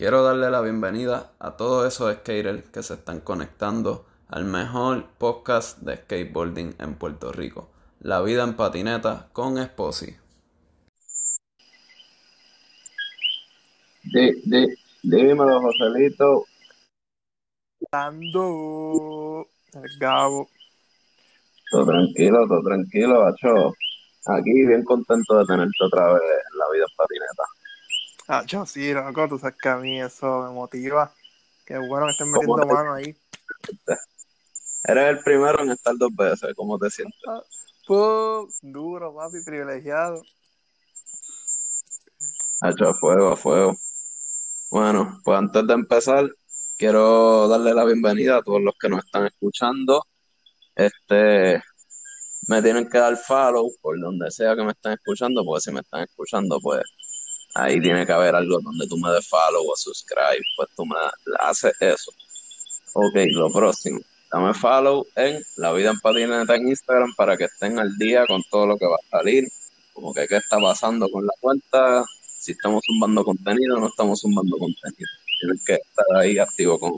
Quiero darle la bienvenida a todos esos skaters que se están conectando al mejor podcast de skateboarding en Puerto Rico, La vida en patineta con Esposi. Di, di, dímelo, Joselito. Dando el Gabo. Todo tranquilo, todo tranquilo, macho. Aquí bien contento de tenerte otra vez en la vida en patineta. Ah, yo sí, loco, tú sabes que a mí eso me motiva. Qué bueno que estén ¿Cómo metiendo mano ahí. Eres el primero en estar dos veces, ¿cómo te sientes? Pues, duro, papi, privilegiado. Hacho, a fuego, a fuego. Bueno, pues antes de empezar, quiero darle la bienvenida a todos los que nos están escuchando. Este, me tienen que dar follow por donde sea que me estén escuchando, porque si me están escuchando, pues ahí tiene que haber algo donde tú me des follow o subscribe, pues tú me haces eso. Ok, lo próximo. Dame follow en La Vida en Patineta en Instagram para que estén al día con todo lo que va a salir. Como que qué está pasando con la cuenta, si estamos zumbando contenido o no estamos zumbando contenido. Tienen que estar ahí activo con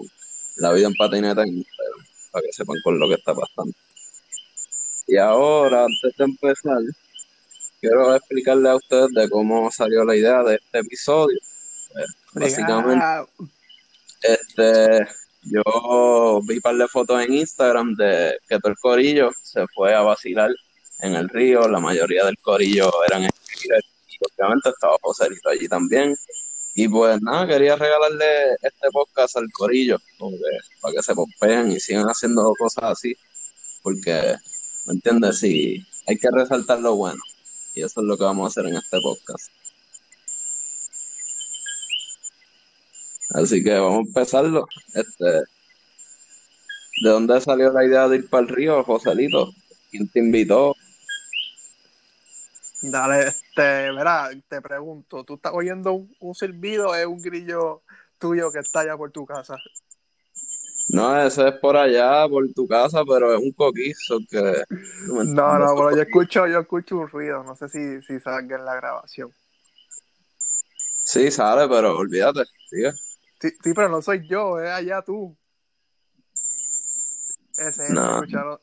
La Vida en Patineta en Instagram para que sepan con lo que está pasando. Y ahora, antes de empezar, quiero explicarle a ustedes de cómo salió la idea de este episodio. Pues, básicamente, Brigado. este, yo vi un par de fotos en Instagram de que todo el corillo se fue a vacilar en el río. La mayoría del corillo eran y obviamente estaba Joselito allí también. Y pues nada, quería regalarle este podcast al corillo, para que se pompeen y sigan haciendo cosas así. Porque, ¿me entiendes? Sí, hay que resaltar lo bueno. Y eso es lo que vamos a hacer en este podcast. Así que vamos a empezarlo. Este, ¿de dónde salió la idea de ir para el río, Joselito? ¿Quién te invitó? Dale, este, verá, te pregunto, ¿tú estás oyendo un, un silbido o es un grillo tuyo que está allá por tu casa? No, ese es por allá, por tu casa, pero es un coquizo que... ¿tú me No, no, pero yo escucho, yo escucho un ruido, no sé si, si salga en la grabación. Sí, sale, pero olvídate, sigue. Sí, sí, pero no soy yo, es allá tú. Ese es, No. escúchalo.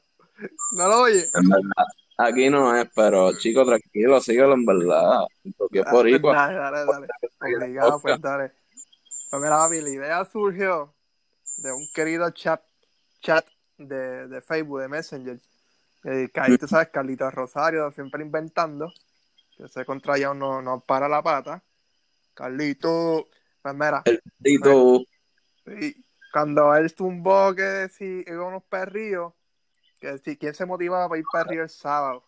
¿No lo oyes? En verdad, aquí no es, pero chico, tranquilo, síguelo en verdad. Porque es Ah, boricua. Dale, dale, dale. Obligado, pues dale. Pues mira, papi, la idea surgió de un querido chat, chat de, de Facebook, de Messenger. Eh, que ahí tú sabes, Carlitos Rosario, siempre inventando. Que ese contra ya no, no para la pata. Carlito, pues mira, y cuando él tumbó que si iba a unos perrillos, que si quién se motivaba para ir río el sábado.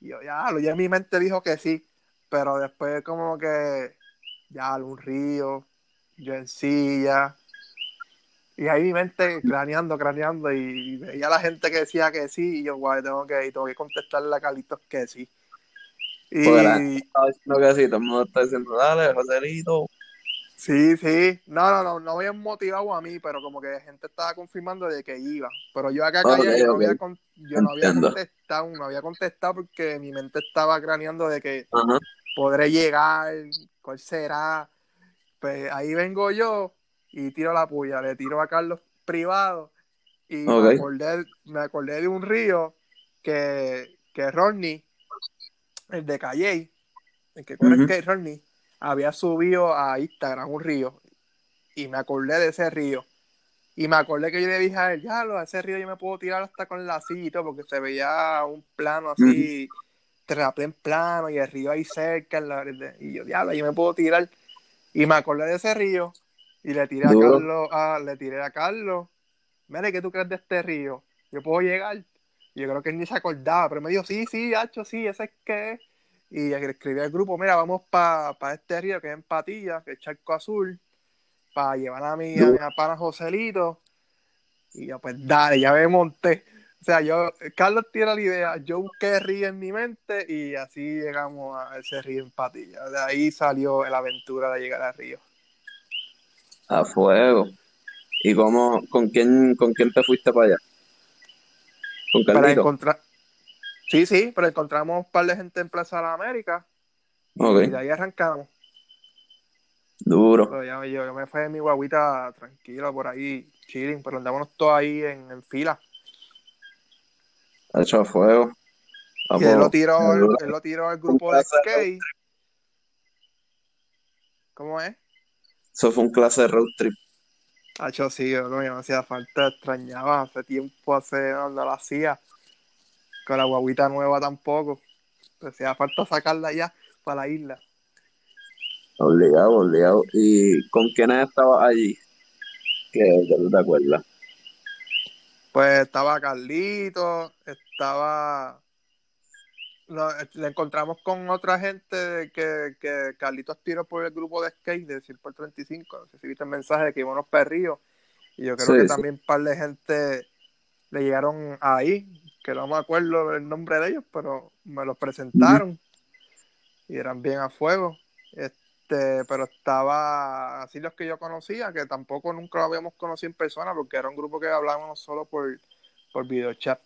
Y yo, ya, lo ya en mi mente dijo que sí, pero después como que, ya, un río, yo en silla. Y ahí mi mente craneando, craneando, y veía a la gente que decía que sí, y yo, guay, tengo que, tengo que contestarle a Carlitos que sí. Y, estaba diciendo que sí, todo el mundo está diciendo, dale, Joselito. Sí, sí. No, no, no, no había motivado a mí, pero como que gente estaba confirmando de que iba. Pero yo acá Ok, callado, yo no había, con- yo no había contestado, no había contestado porque mi mente estaba craneando de que Ajá. podré llegar, cuál será. Pues ahí vengo yo y tiro la puya, le tiro a Carlos privado y me, acordé, me acordé de un río que, que Rodney, el de Calle, el que corre Ujú. el que Rodney, había subido a Instagram un río y me acordé de ese río. Y me acordé que yo le dije a él, ya, lo, a ese río yo me puedo tirar hasta con la silla y todo, porque se veía un plano así, terraplén plano y el río ahí cerca. en la- y yo, diablo, yo me puedo tirar. Y me acordé de ese río y le tiré Duro. a Carlos, a, le tiré a Carlos, mire, ¿qué tú crees de este río? Yo puedo llegar. Y yo creo que él ni se acordaba, pero me dijo, sí, sí, hacho, sí, ese es que es. Y escribí al grupo, mira, vamos para este río que es en Patilla, que es Charco Azul, para llevar a mi, a mi pana Joselito. Y yo, pues dale, ya me monté. O sea, yo, Carlos tiene la idea, yo busqué río en mi mente y así llegamos a ese río en Patilla. De ahí salió la aventura de llegar al río. A fuego. ¿Y cómo, con quién, con quién te fuiste para allá? ¿Con Para encontrar. Sí, sí, pero encontramos un par de gente en Plaza de la América Ok. y de ahí arrancamos. Duro. Pero ya yo, yo me fui en mi guaguita tranquilo por ahí, chilling, pero andábamos todos ahí en, en fila. Hecho a fuego. Y él lo tiró, él lo tiró al grupo de skate. ¿Cómo es? Eso fue un clase de road trip. Hacho, sí, yo no me hacía falta, extrañaba hace tiempo, hace no, no lo hacía. Con la guaguita nueva tampoco. Me hacía falta sacarla ya para la isla. Obligado, obligado. ¿Y con quiénes estabas allí? Que, tú te acuerdas. Pues estaba Carlito, estaba. No, le encontramos con otra gente que, que Carlitos tiró por el grupo de skate de Circo 35. No sé si viste el mensaje de que iban unos perrillos. Y yo creo Sí, que sí. también un par de gente le llegaron ahí, que no me acuerdo el nombre de ellos, pero me los presentaron. Y eran bien a fuego. Este, pero estaba así los que yo conocía, que tampoco nunca lo habíamos conocido en persona, porque era un grupo que hablábamos solo por, por videochat.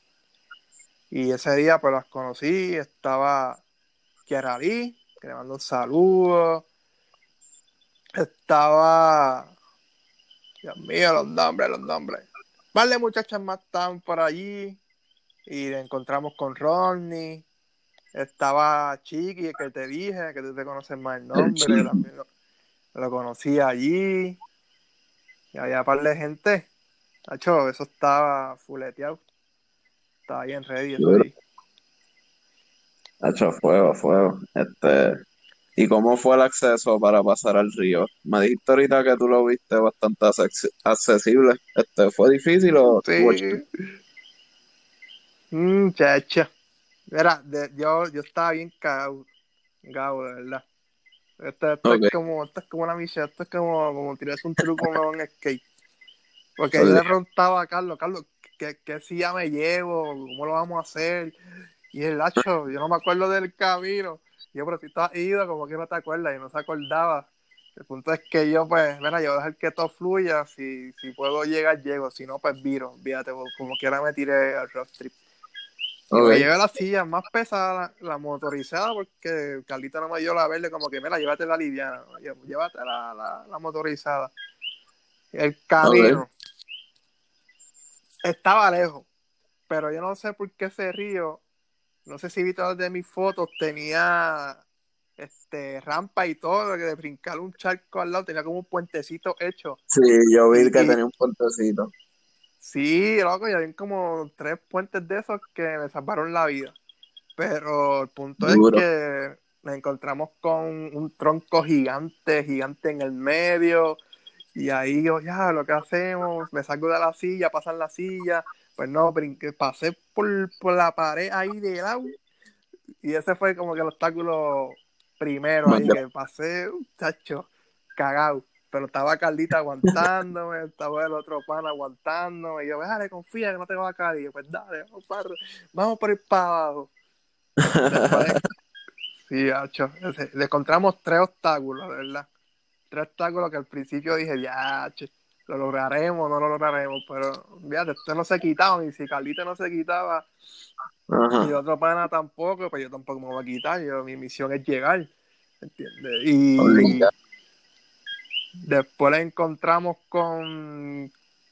Y ese día pues las conocí, estaba Kiara Lee, que le mando un saludo. Estaba, Dios mío, los nombres, los nombres. Vale, muchachas más estaban por allí. Y nos encontramos con Ronnie. Estaba Chiqui, que te dije, que tú te conoces más el nombre, también lo, lo conocí allí. Y había un par de gente. Nacho, eso estaba fuleteado. Estaba bien ready. ahí. Hecho fuego, fuego. Este, ¿y cómo fue el acceso para pasar al río? Me dijiste ahorita que tú lo viste bastante acce- accesible. Este, ¿fue difícil o? Sí. Muchacha. Mira, de- yo, yo estaba bien cagado, cagado, de verdad. Esto, esto Ok. es como, esto es como una misión, esto es como, como tirarse un truco en skate. Porque yo le preguntaba a Carlos, Carlos, ¿qué, qué silla me llevo? ¿Cómo lo vamos a hacer? Y el hacho, yo no me acuerdo del camino. Yo, pero si has ido, como que no te acuerdas, y no se acordaba. El punto es que yo, pues, mira, yo voy a dejar que todo fluya. Si, si puedo llegar, llego. Si no, pues viro. Fíjate, pues, como quiera me tiré al road trip. Y me llevé la silla más pesada, la motorizada, porque Carlita no me dio la verde, como que, mira, llévate la liviana, llévate la, la, la motorizada. El camino estaba lejos, pero yo no sé por qué ese río, no sé si viste de mis fotos, tenía este rampa y todo, que de brincar un charco al lado, tenía como un puentecito hecho. Sí, yo vi que Y- tenía un puentecito. Sí, loco, y había como tres puentes de esos que me salvaron la vida. Pero el punto Duro. es que nos encontramos con un tronco gigante, gigante en el medio. Y ahí yo, ya, lo que hacemos, me salgo de la silla, pasan la silla. Pues no, brinqué, pasé por, por la pared ahí de lado. Y ese fue como que el obstáculo primero ahí, que pasé, chacho, cagado. Pero estaba Carlita aguantándome, estaba el otro pan aguantándome. Y yo, dale, confía que no te va a caer. Y yo, pues dale, vamos, para, vamos por ir para abajo. Después, sí, hacho, ese- le encontramos tres obstáculos, de ¿verdad? Tres obstáculos que al principio dije, ya, che, lo lograremos, no lo lograremos. Pero, fíjate, esto no se quitaba. Y si Carlita no se quitaba, Ajá. y otro pana tampoco, pues yo tampoco me voy a quitar. Yo, mi misión es llegar. ¿Entiendes? Y Obligado. después la encontramos con,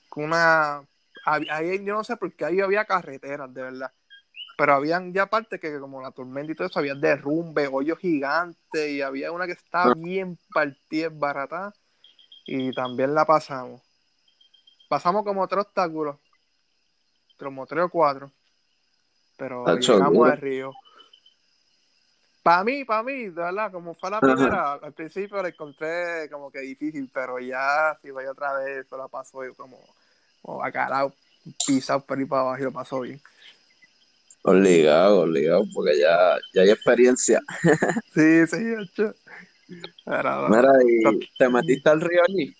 con una. Ahí, yo no sé por qué ahí había carreteras, de verdad. Pero habían ya partes que, como la tormenta y todo eso, había derrumbe, hoyos gigantes, y había una que estaba bien partida, barata, y también la pasamos. Pasamos como tres obstáculos, como tres o cuatro, pero llegamos al río. Para mí, para mí, de verdad, como fue la Ajá. primera, al principio la encontré como que difícil, pero ya si voy otra vez, eso la pasó yo como, como bacalao, pisado por ahí para abajo y lo pasó bien. Obligado, obligado, porque ya, ya hay experiencia. Sí, sí, hecho. Mira, ¿y te metiste al río allí?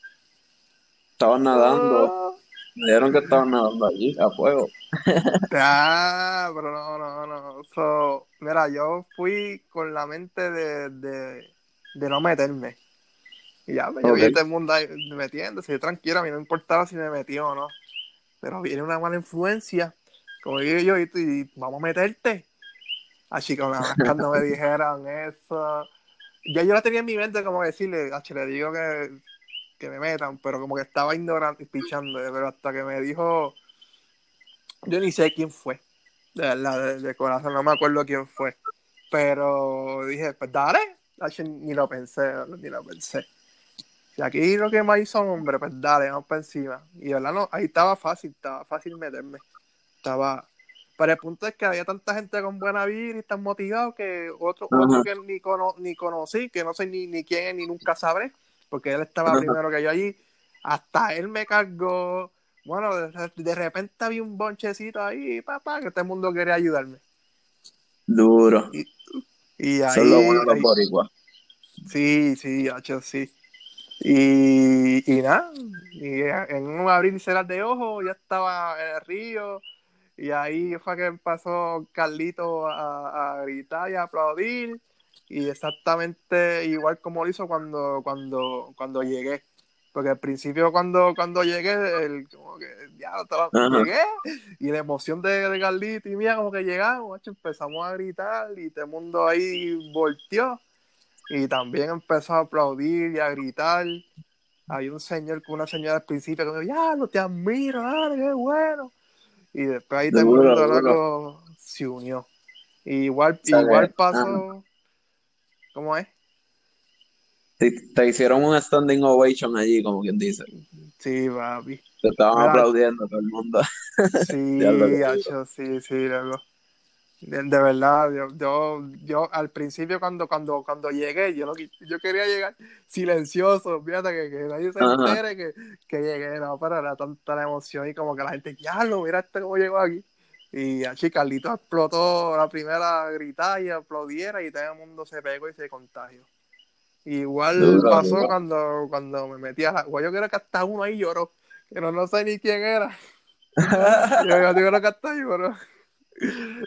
Estabas nadando. Me dijeron que estabas nadando allí, a fuego. Ah, pero no, no, no. So, mira, yo fui con la mente de, de, de no meterme. Y ya, pues, yo vi a todo el mundo ahí metiéndose, yo tranquilo, a mí no importaba si me metió o no. Pero viene una mala influencia, como digo yo, y, vamos a meterte. Así que cuando me dijeron eso, ya yo la tenía en mi mente como decirle, H, le digo que, que me metan, pero como que estaba ignorante y pichando, pero hasta que me dijo, yo ni sé quién fue, de verdad, de, de corazón, no me acuerdo quién fue, pero dije, pues dale, H, ni lo pensé, ni lo pensé. Y aquí lo que más hizo, hombre, pues dale, vamos para encima. Y de verdad, no, ahí estaba fácil, estaba fácil meterme. Estaba. Pero el punto es que había tanta gente con buena vida y tan motivado que otro, otro que ni, cono- ni conocí, que no sé ni, ni quién ni nunca sabré, porque él estaba primero que yo allí. Hasta él me cargó. Bueno, de, de repente había un bonchecito ahí, papá, que todo el mundo quería ayudarme. Duro. Y ahí. Son los buenos los boricuas. Sí, sí, hacho, sí. Y, y nada, y en un abrir y cerrar de ojos ya estaba en el río y ahí fue que pasó Carlito a, a gritar y a aplaudir y exactamente igual como lo hizo cuando, cuando, cuando llegué. Porque al principio cuando, cuando llegué, el, como que ya estaba, Ajá. llegué y la emoción de, de Carlito y mía como que llegamos, empezamos a gritar y todo el mundo ahí volteó y también empezó a aplaudir y a gritar. Había un señor con una señora al principio que me dijo, ya, no te admiro, dale, qué bueno. Y después ahí mundo duro. loco, se unió. Y igual, igual pasó, ¿cómo es? Te, te hicieron un standing ovation allí, como quien dice. Sí, papi. Te estaban Mira. aplaudiendo todo el mundo. Sí, hacho, sí, sí, loco. De, de verdad, yo, yo, yo al principio cuando, cuando, cuando llegué, yo qui- yo quería llegar silencioso, fíjate que, que nadie se entere que, que llegué, no, pero era tanta la emoción y como que la gente, ya lo, mira este cómo llegó aquí. Y así Carlito explotó la primera gritada y aplaudiera y todo el mundo se pegó y se contagió. Igual pasó cuando, cuando me metí a la... Yo creo que hasta uno ahí lloró, que no, no sé ni quién era. Yo, yo creo que hasta lloró.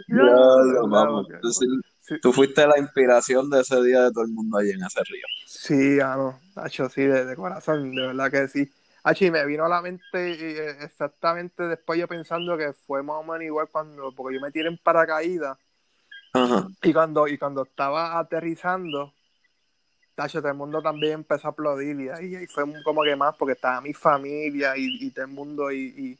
Vamos. porque- Tú, sí- Sí, tú fuiste la inspiración de ese día de todo el mundo allí en ese río. sí, ah, no, Hacho, sí, de, de corazón, de verdad que sí. Hacho, y me vino a la mente eh, exactamente después yo pensando que fue más o menos igual cuando, porque yo me tiré en paracaídas Ajá. y cuando, y cuando estaba aterrizando, Tacho, todo el mundo también empezó a aplaudir y ahí, ahí fue como que más porque estaba mi familia y, y todo el mundo y, y,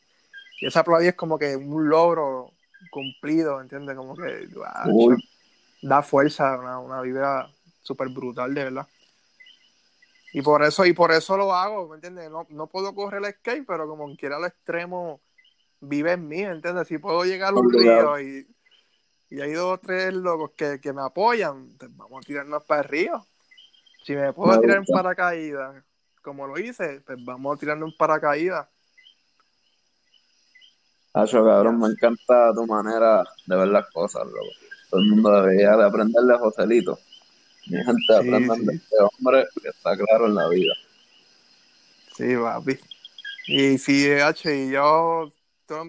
y ese aplaudir es como que un logro cumplido, ¿entiendes? Como que da fuerza, una, una vibra súper brutal, de verdad. Y por eso, y por eso lo hago, ¿me entiendes? No, no puedo correr el skate, pero como quiera al extremo vive en mí, ¿me entiendes? Si puedo llegar a un río y, y hay dos o tres locos que, que me apoyan, pues vamos a tirarnos para el río. Si me puedo Me tirar en paracaídas, como lo hice, pues vamos a tirarnos en paracaídas. Hacho, cabrón, me encanta tu manera de ver las cosas, loco. Todo el mundo debería de aprender de Joselito. Mi gente, Sí, aprendan sí. de este hombre que está claro en la vida. Sí, papi. Y sí, H, y yo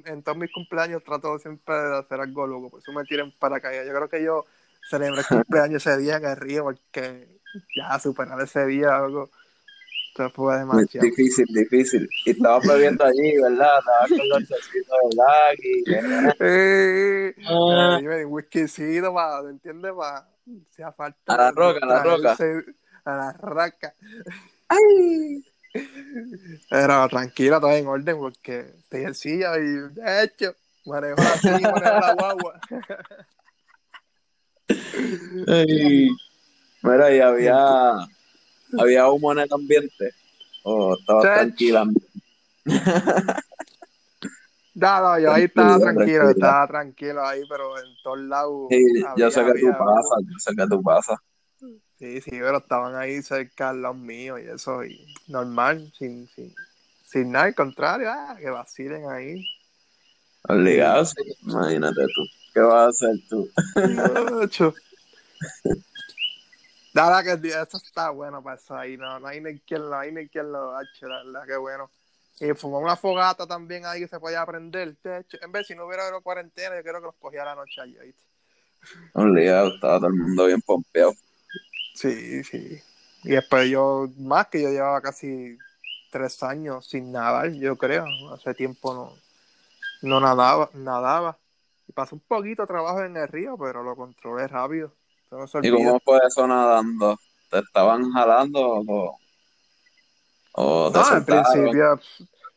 en todos mis cumpleaños trato siempre de hacer algo loco, por eso me tiren paracaídas. Yo creo que yo celebré el cumpleaños ese día en el río, porque ya superar ese día, algo, se fue Muy demasiado. difícil, difícil. Y estabas bebiendo allí, ¿verdad? Estabas con los chocitos de Lucky. ¿verdad? Eh, Ah. eh, whiskycito para, ¿entiendes? Para, si hace falta. A la roca, a la roca. A la roca. ¡Ay! Pero tranquila, todo en orden, porque estoy en silla y de hecho, manejo silla, manejo la guagua. Ay. Mira, y había, había humo en el ambiente. Oh, estaba Chach. tranquila. No, no, yo ahí estaba Tranquilo, estaba tranquilo ahí, pero en todos lados. Sí, yo sé que tú había pasas, yo sé que tú pasas. Sí, sí, pero estaban ahí cerca al lado mío y eso, y normal, sin, sin, sin nada, al contrario, ah, que vacilen ahí. Obligado, sí. Imagínate tú. ¿Qué vas a hacer tú? Nada que eso está bueno para eso ahí, no, no hay ni quien lo, hay ni quien lo hache, la verdad, que bueno. Y fumar una fogata también ahí que se podía aprender. De hecho, en vez si no hubiera habido cuarentena, yo creo que los cogía la noche allí, ¿viste? Obligado, estaba todo el mundo bien pompeado. Sí, sí. Y después yo, más que yo llevaba casi tres años sin nadar, yo creo. Hace tiempo no, no nadaba, nadaba. Y pasé un poquito de trabajo en el río, pero lo controlé rápido. No ¿Y cómo fue eso nadando? te estaban jalando o, o te No, al principio,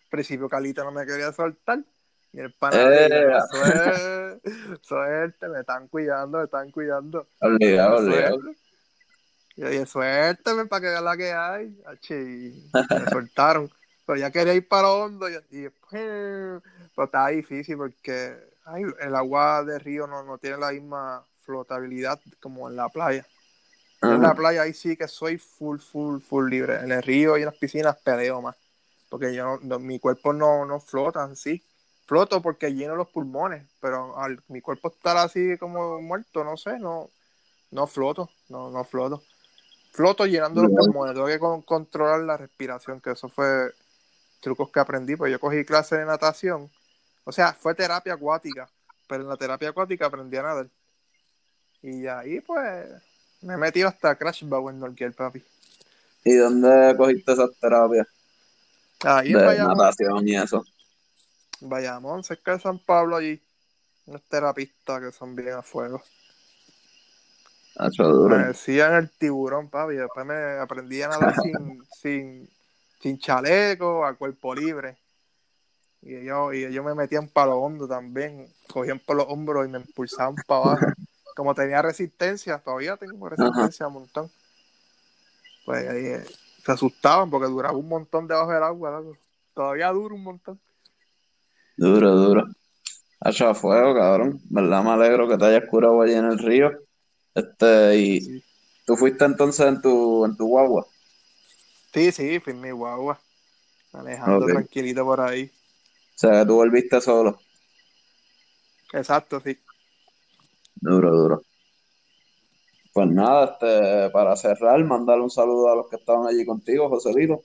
principio Calita no me quería soltar. Y el pana Eh. dijo, suerte, me están cuidando, me están cuidando. Obligado, obligado. Yo dije, suéltame para que vea la que hay. Y me soltaron. Pero ya quería ir para hondo. Y, y pero estaba difícil porque ay, el agua de río no, no tiene la misma flotabilidad como en la playa. Yo En la playa ahí sí que soy full, full, full libre. En el río y en las piscinas peleo más. Porque yo no- no- mi cuerpo no, no flota en sí. Floto porque lleno los pulmones, pero al mi cuerpo estar así como muerto, no sé, no, no floto, no, no floto. Floto llenando los pulmones, tengo que con- controlar la respiración, que eso fue trucos que aprendí, pues yo cogí clase de natación, o sea, fue terapia acuática, pero en la terapia acuática aprendí a nadar. Y ahí pues me he metido hasta Crash Bow en Norquiel, papi. ¿Y dónde cogiste esas terapias Ahí en de Bayamón, natación y eso? Bayamón, cerca de San Pablo allí, unos terapistas que son bien a fuego. Hacho duro. Me decían el tiburón, papi. Después me aprendí a nadar sin, sin, sin chaleco, a cuerpo libre. Y ellos, y ellos me metían para lo hondo también. Cogían por los hombros y me impulsaban para abajo. Como tenía resistencia, todavía tengo resistencia un montón. Pues ahí eh, se asustaban porque duraba un montón debajo del agua. loco. Todavía dura un montón. Duro, duro. Hacho a fuego, cabrón. ¿Verdad? Me alegro que te hayas curado allí en el río. Este, y Sí, tú fuiste entonces en tu, en tu guagua. sí, sí fui en mi guagua. Manejando Ok. tranquilito por ahí. O sea, que tú volviste solo. Exacto, sí. Duro, duro. Pues nada, este, para cerrar, mandarle un saludo a los que estaban allí contigo, Joselito.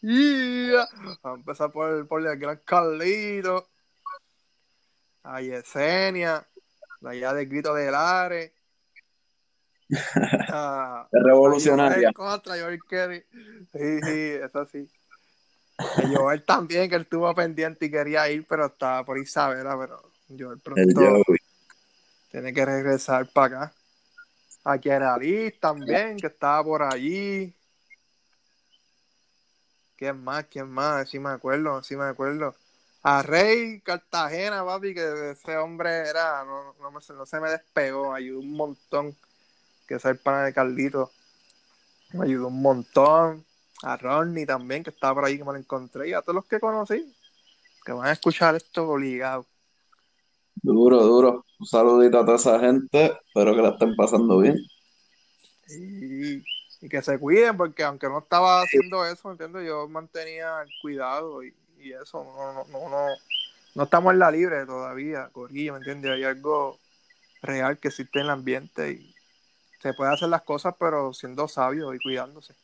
Yeah. Vamos a empezar por, por el gran Carlito. A Yesenia. De allá del grito de Lares. A, Es revolucionaria. a contra Joel Kelly. Sí, sí, eso sí. A Joel también, que él estuvo pendiente y quería ir, pero estaba por Isabela, pero Joel El pronto Joey. Tiene que regresar para acá. A Kieralis también, que estaba por allí. ¿Quién más? ¿Quién más? Sí me acuerdo, sí me acuerdo. A Rey Cartagena, papi, que ese hombre era, no, no, me- no se me despegó, ayudó un montón. Que es el pana de Carlito. Me ayudó un montón. A Ronnie también, que estaba por ahí, que me lo encontré. Y a todos los que conocí, que van a escuchar esto obligado. Duro, duro. Un saludito a toda esa gente. Espero que la estén pasando bien. Y, y que se cuiden, porque aunque no estaba haciendo eso, ¿entiendes? Yo mantenía el cuidado y, y eso. No, no, no, no, no estamos en la libre todavía, Corillo, ¿me entiendes? Hay algo real que existe en el ambiente y se puede hacer las cosas, pero siendo sabio y cuidándose.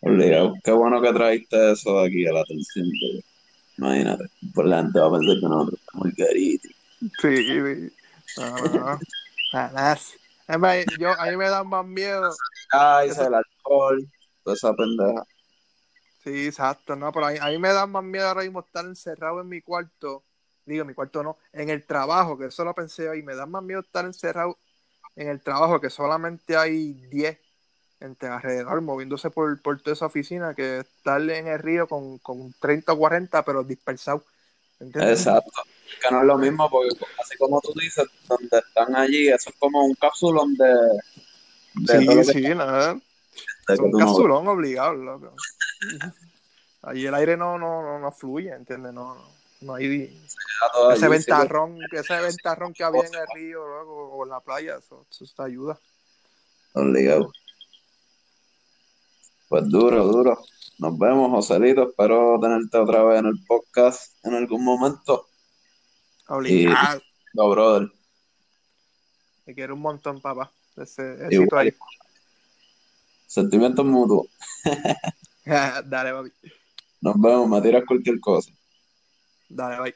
Obligado. Qué bueno que trajiste eso de aquí a la atención. Imagínate, por la gente va a pensar que nosotros estamos caritos. Sí, sí. No, no, no. Nada, nada. Es más, yo, a mí me dan más miedo. Ay, Eso- el alcohol, toda esa pendeja. Sí, exacto, no, pero a mí, a mí me da más miedo ahora mismo estar encerrado en mi cuarto, digo, en mi cuarto no, en el trabajo, que eso lo pensé ahí, me da más miedo estar encerrado en el trabajo, que solamente hay 10 entre alrededor, moviéndose por, por toda esa oficina, que estar en el río con, con 30 o 40, pero dispersado. ¿entiendes? Exacto. Que no es lo mismo porque así como tú dices, donde están allí, eso es como un cápsulón de, de Sí, sí, nada. Es un no capsulón obligado, loco. Ahí el aire no, no, no, no fluye, ¿entiendes? No, no, no hay ese allí, sí, pues. ventarrón, ese ventarrón que había en el río luego, o en la playa, eso, eso te ayuda. Obligado. Pues duro, duro. Nos vemos, Joselito. Espero tenerte otra vez en el podcast en algún momento. Obligado. No, brother. Te quiero un montón, papá. Ese Igual. ahí. Sentimientos mutuos. Dale, papi. Nos vemos, me tiras cualquier cosa. Dale, bye.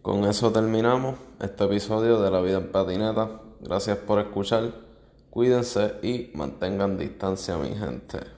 Con eso terminamos este episodio de La Vida en Patineta. Gracias por escuchar. Cuídense y mantengan distancia, mi gente.